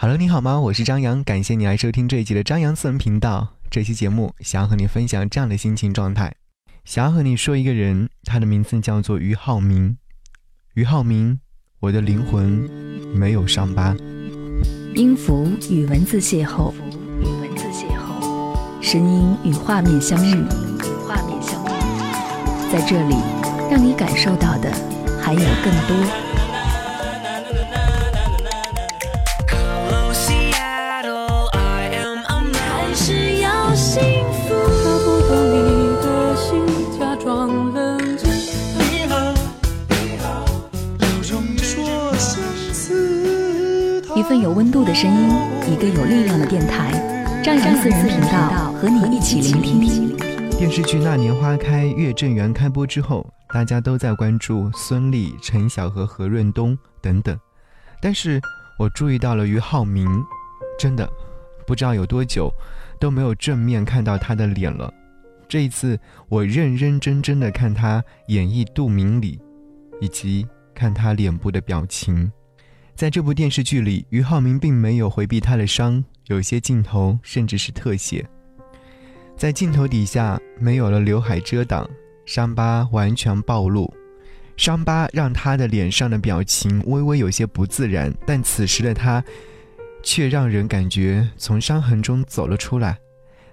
Hello，你好吗？我是张扬，感谢你来收听这一集的张扬私人频道。这期节目想要和你分享这样的心情状态，想要和你说一个人，他的名字叫做俞灏明。俞灏明，我的灵魂没有伤疤。音符与文字邂逅，与文字邂逅，声音与画面相遇，与画面相遇，在这里，让你感受到的还有更多。份有温度的声音，一个有力量的电台，张扬私人频道和你一起聆听。电视剧《那年花开月正圆》开播之后，大家都在关注孙俪、陈晓和何润东等等，但是我注意到了俞灏明，真的不知道有多久都没有正面看到他的脸了。这一次，我认认真真的看他演绎杜明礼，以及看他脸部的表情。在这部电视剧里，俞灏明并没有回避他的伤，有些镜头甚至是特写，在镜头底下没有了刘海遮挡，伤疤完全暴露，伤疤让他的脸上的表情微微有些不自然，但此时的他，却让人感觉从伤痕中走了出来，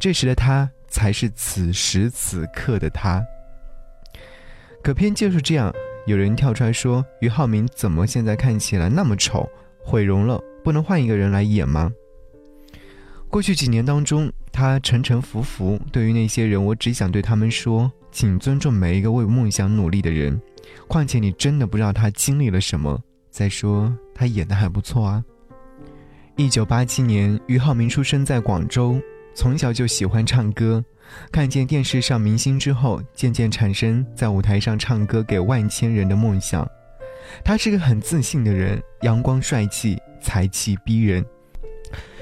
这时的他才是此时此刻的他。可偏就是这样。有人跳出来说：“俞灏明怎么现在看起来那么丑，毁容了？不能换一个人来演吗？”过去几年当中，他沉沉浮浮。对于那些人，我只想对他们说：“请尊重每一个为梦想努力的人。况且你真的不知道他经历了什么。再说，他演的还不错啊。”一九八七年，俞灏明出生在广州，从小就喜欢唱歌。看见电视上明星之后，渐渐产生在舞台上唱歌给万千人的梦想。他是个很自信的人，阳光帅气，才气逼人。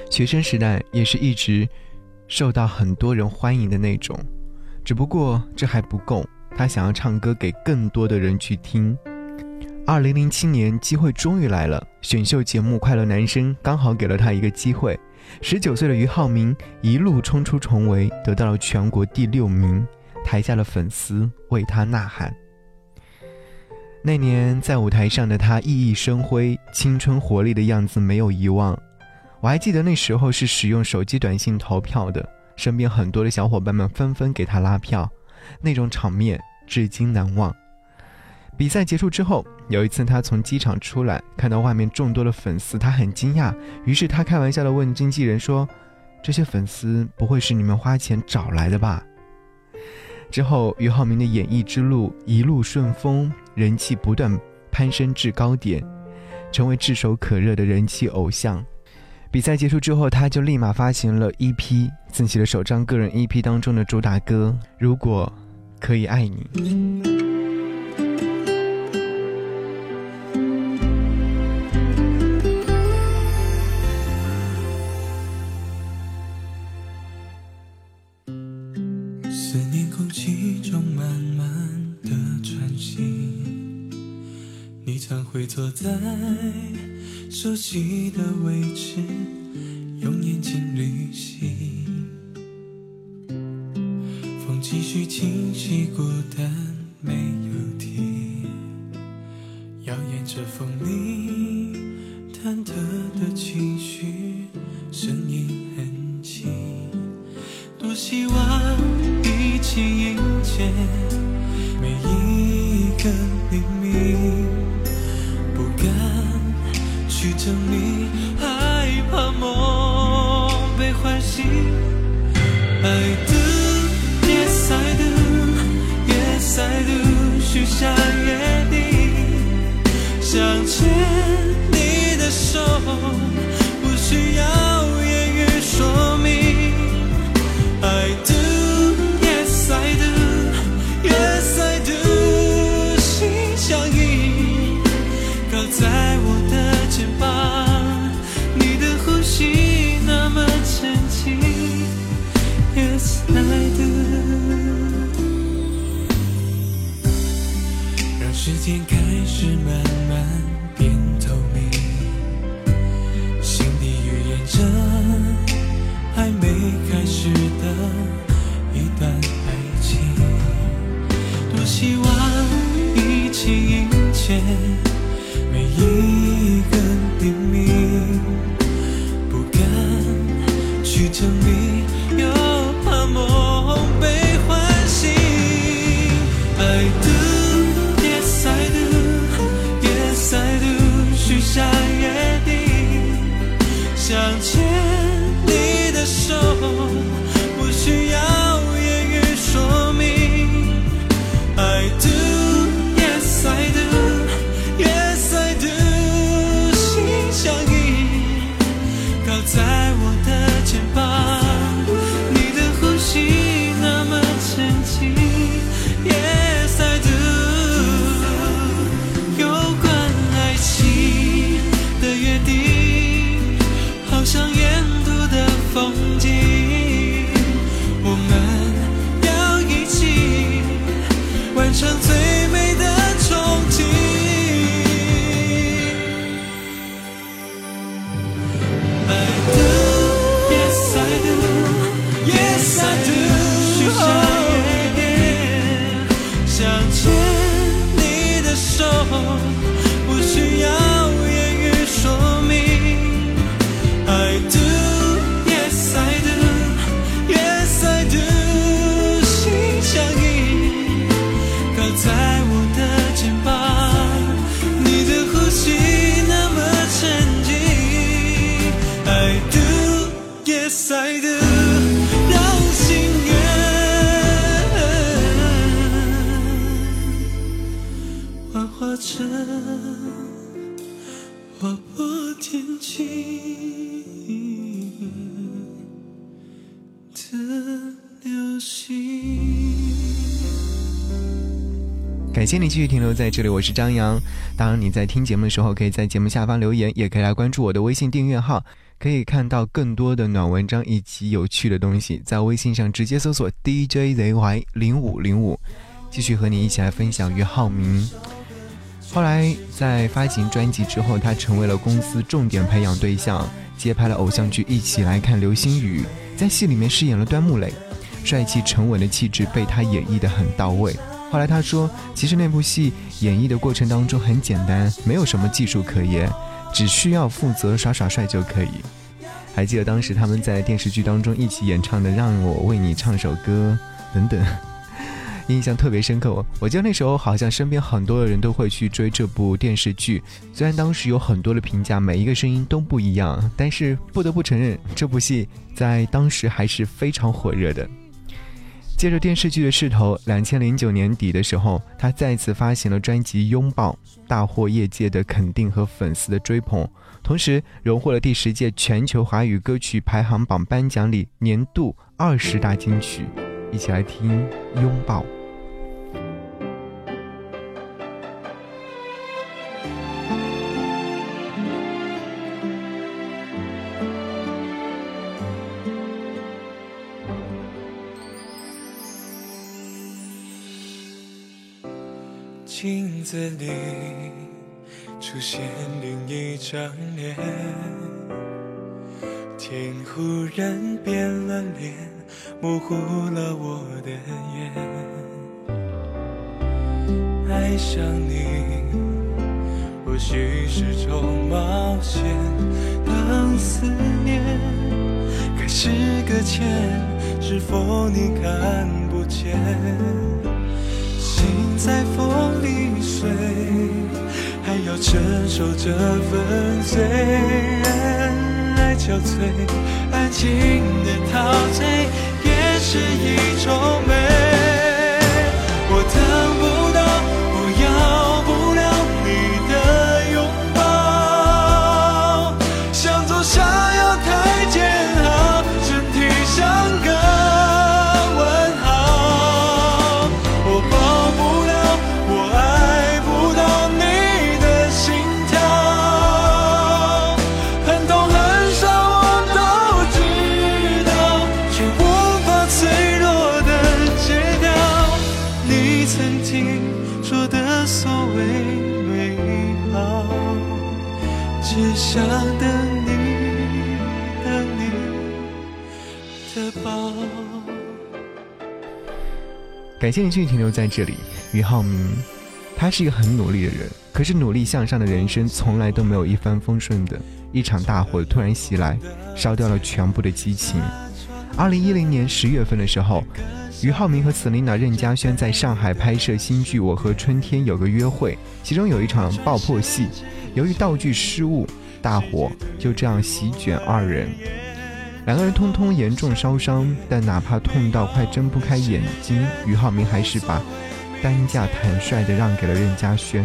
学生时代也是一直受到很多人欢迎的那种。只不过这还不够，他想要唱歌给更多的人去听。二零零七年，机会终于来了，选秀节目《快乐男声》刚好给了他一个机会。十九岁的俞灏明一路冲出重围，得到了全国第六名。台下的粉丝为他呐喊。那年在舞台上的他熠熠生辉，青春活力的样子没有遗忘。我还记得那时候是使用手机短信投票的，身边很多的小伙伴们纷纷给他拉票，那种场面至今难忘。比赛结束之后，有一次他从机场出来，看到外面众多的粉丝，他很惊讶。于是他开玩笑的问经纪人说：“这些粉丝不会是你们花钱找来的吧？”之后，俞灏明的演艺之路一路顺风，人气不断攀升至高点，成为炙手可热的人气偶像。比赛结束之后，他就立马发行了 EP，自己的首张个人 EP 当中的主打歌《如果可以爱你》。会坐在熟悉的位置，用眼睛旅行。风继续清晰，孤单 I do, yes I do, yes I do，许下约定，想牵你的手，时间开始慢想牵你的手，谢你继续停留在这里，我是张扬。当然，你在听节目的时候，可以在节目下方留言，也可以来关注我的微信订阅号，可以看到更多的暖文章以及有趣的东西。在微信上直接搜索 DJZY 零五零五，继续和你一起来分享俞灏明。后来在发行专辑之后，他成为了公司重点培养对象，接拍了偶像剧《一起来看流星雨》，在戏里面饰演了端木磊，帅气沉稳的气质被他演绎的很到位。后来他说，其实那部戏演绎的过程当中很简单，没有什么技术可言，只需要负责耍耍帅就可以。还记得当时他们在电视剧当中一起演唱的《让我为你唱首歌》等等，印象特别深刻。我我记得那时候好像身边很多的人都会去追这部电视剧，虽然当时有很多的评价，每一个声音都不一样，但是不得不承认，这部戏在当时还是非常火热的。借着电视剧的势头，两千零九年底的时候，他再次发行了专辑《拥抱》，大获业界的肯定和粉丝的追捧，同时荣获了第十届全球华语歌曲排行榜颁奖礼年度二十大金曲。一起来听《拥抱》。镜子里出现另一张脸，天忽然变了脸，模糊了我的眼。爱上你，或许是种冒险，当思念开始搁浅，是否你看承受这份罪，人来憔悴，安静的陶醉也是一种美。感谢你继续停留在这里，俞灏明，他是一个很努力的人，可是努力向上的人生从来都没有一帆风顺的。一场大火突然袭来，烧掉了全部的激情。二零一零年十月份的时候，俞灏明和 Selina 任嘉轩在上海拍摄新剧《我和春天有个约会》，其中有一场爆破戏，由于道具失误，大火就这样席卷二人。两个人通通严重烧伤，但哪怕痛到快睁不开眼睛，俞灏明还是把担架坦率地让给了任嘉萱。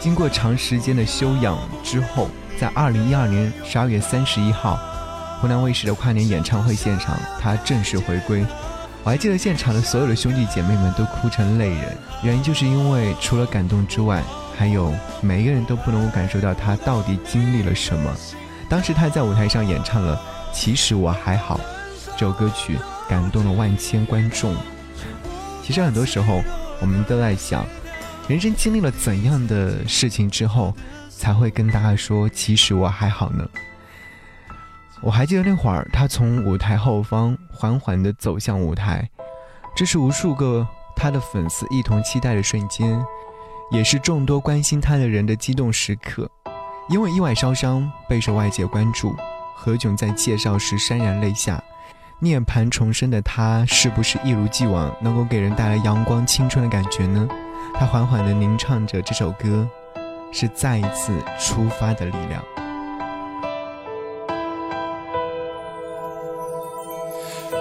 经过长时间的休养之后，在二零一二年十二月三十一号，湖南卫视的跨年演唱会现场，他正式回归。我还记得现场的所有的兄弟姐妹们都哭成泪人，原因就是因为除了感动之外，还有每一个人都不能够感受到他到底经历了什么。当时他在舞台上演唱了。其实我还好，这首歌曲感动了万千观众。其实很多时候，我们都在想，人生经历了怎样的事情之后，才会跟大家说，其实我还好呢？我还记得那会儿，他从舞台后方缓缓地走向舞台，这是无数个他的粉丝一同期待的瞬间，也是众多关心他的人的激动时刻。因为意外烧伤，备受外界关注。何炅在介绍时潸然泪下，涅槃重生的他是不是一如既往能够给人带来阳光青春的感觉呢？他缓缓地吟唱着这首歌，是再一次出发的力量。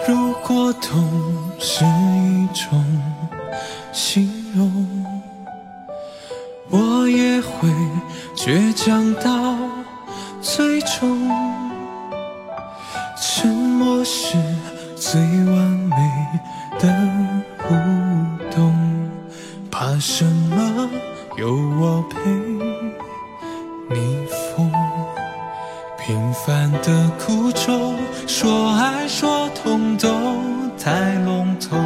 如果痛是一种形容，我也会倔强到最终。沉默是最完美的互动，怕什么？有我陪你疯。平凡的苦衷，说爱说痛都太笼统，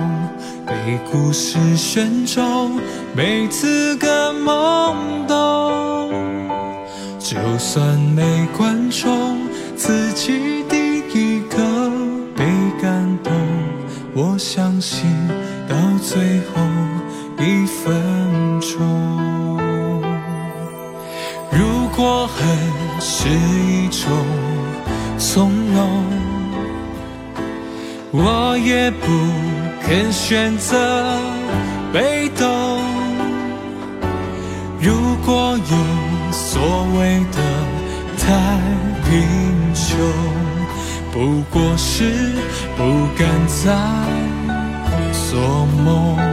被故事选中，每次更懵懂。就算是一种从容，我也不肯选择被动。如果有所谓的太贫穷。不过是不敢再做梦。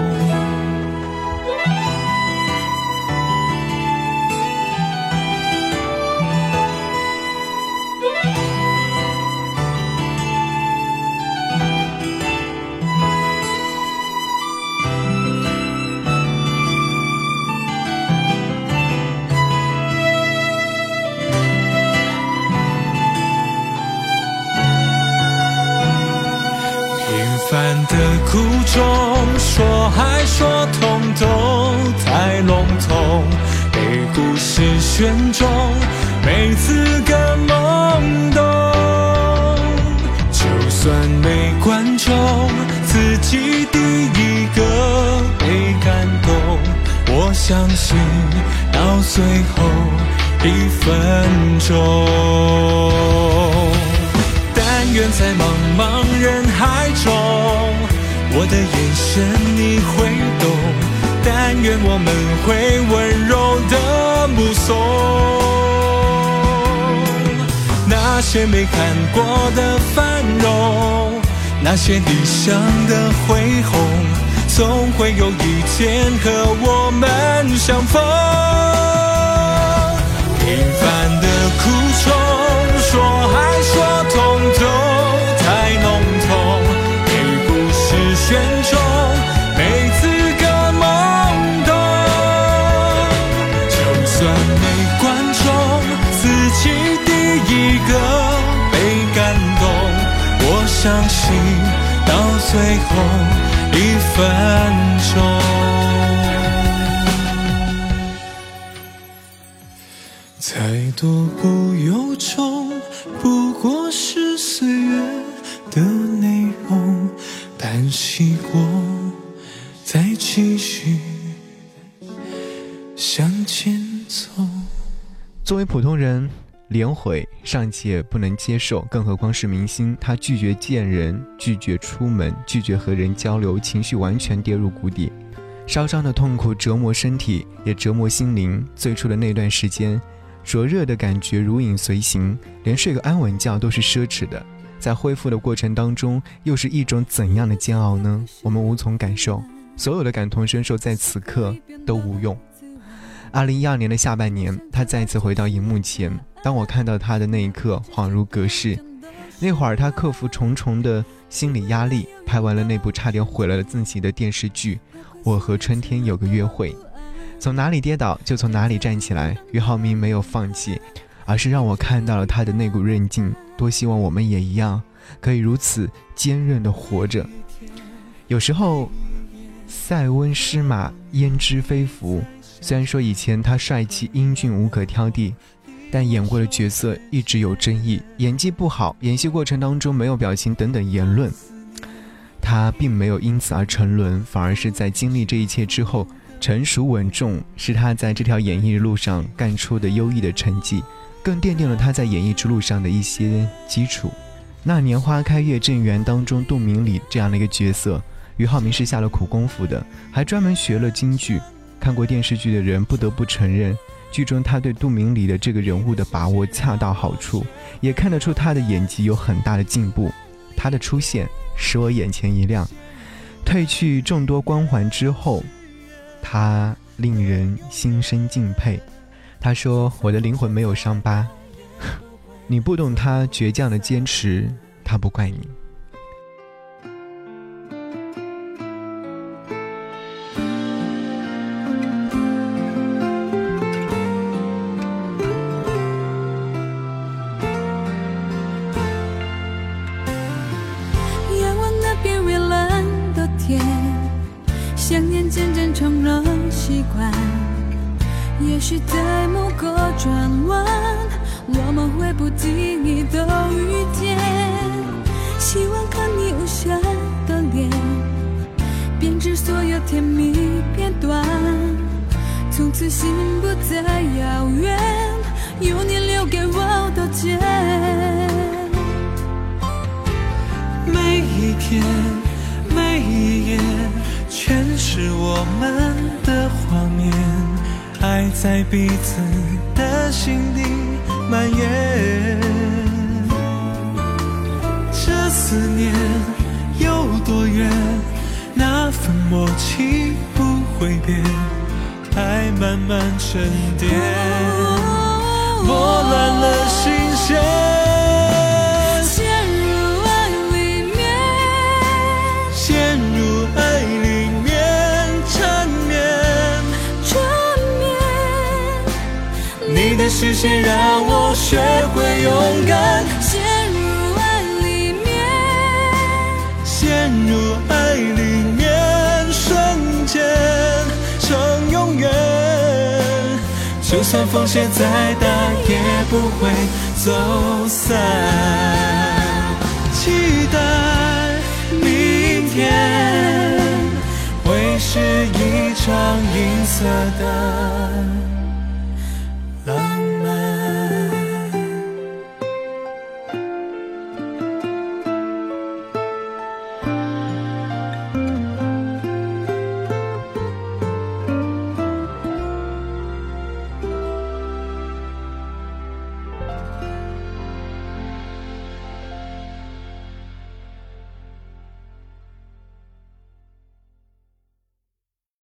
相信到最后一分钟，但愿在茫茫人海中。我的眼神你会懂，但愿我们会温柔的目送那些没看过的繁荣，那些理想的恢宏，总会有一天和我们相逢。平凡的苦衷，说爱说痛都太浓痛。选中，每次更懵懂。就算没观众，自己第一个被感动。我相信到最后一分钟，再多不由衷，不过是岁月的内容。叹息过，再继续向前走。作为普通人，连悔尚且不能接受，更何况是明星？他拒绝见人，拒绝出门，拒绝和人交流，情绪完全跌入谷底。烧伤的痛苦折磨身体，也折磨心灵。最初的那段时间，灼热的感觉如影随形，连睡个安稳觉都是奢侈的。在恢复的过程当中，又是一种怎样的煎熬呢？我们无从感受，所有的感同身受在此刻都无用。二零一二年的下半年，他再次回到荧幕前，当我看到他的那一刻，恍如隔世。那会儿，他克服重重的心理压力，拍完了那部差点毁了自己的电视剧《我和春天有个约会》。从哪里跌倒就从哪里站起来，俞灏明没有放弃，而是让我看到了他的那股韧劲。多希望我们也一样，可以如此坚韧的活着。有时候，塞翁失马焉知非福。虽然说以前他帅气英俊无可挑剔。但演过的角色一直有争议，演技不好，演戏过程当中没有表情等等言论，他并没有因此而沉沦，反而是在经历这一切之后成熟稳重，是他在这条演艺路上干出的优异的成绩，更奠定了他在演艺之路上的一些基础。那年花开月正圆当中，杜明礼这样的一个角色，俞灏明是下了苦功夫的，还专门学了京剧。看过电视剧的人不得不承认。剧中他对杜明礼的这个人物的把握恰到好处，也看得出他的演技有很大的进步。他的出现使我眼前一亮。褪去众多光环之后，他令人心生敬佩。他说：“我的灵魂没有伤疤。” 你不懂他倔强的坚持，他不怪你。甜蜜片段，从此心不再遥远，有你留给我的茧。每一天，每一夜，全是我们的画面。爱在彼此的心底蔓延，这思念有多远？那份默契不会变，爱慢慢沉淀，磨乱了心弦。陷入爱里面，陷入爱里面，缠绵，你的视线让我学会勇敢，陷入爱里就算风险再大，也不会走散。期待明天会是一场银色的。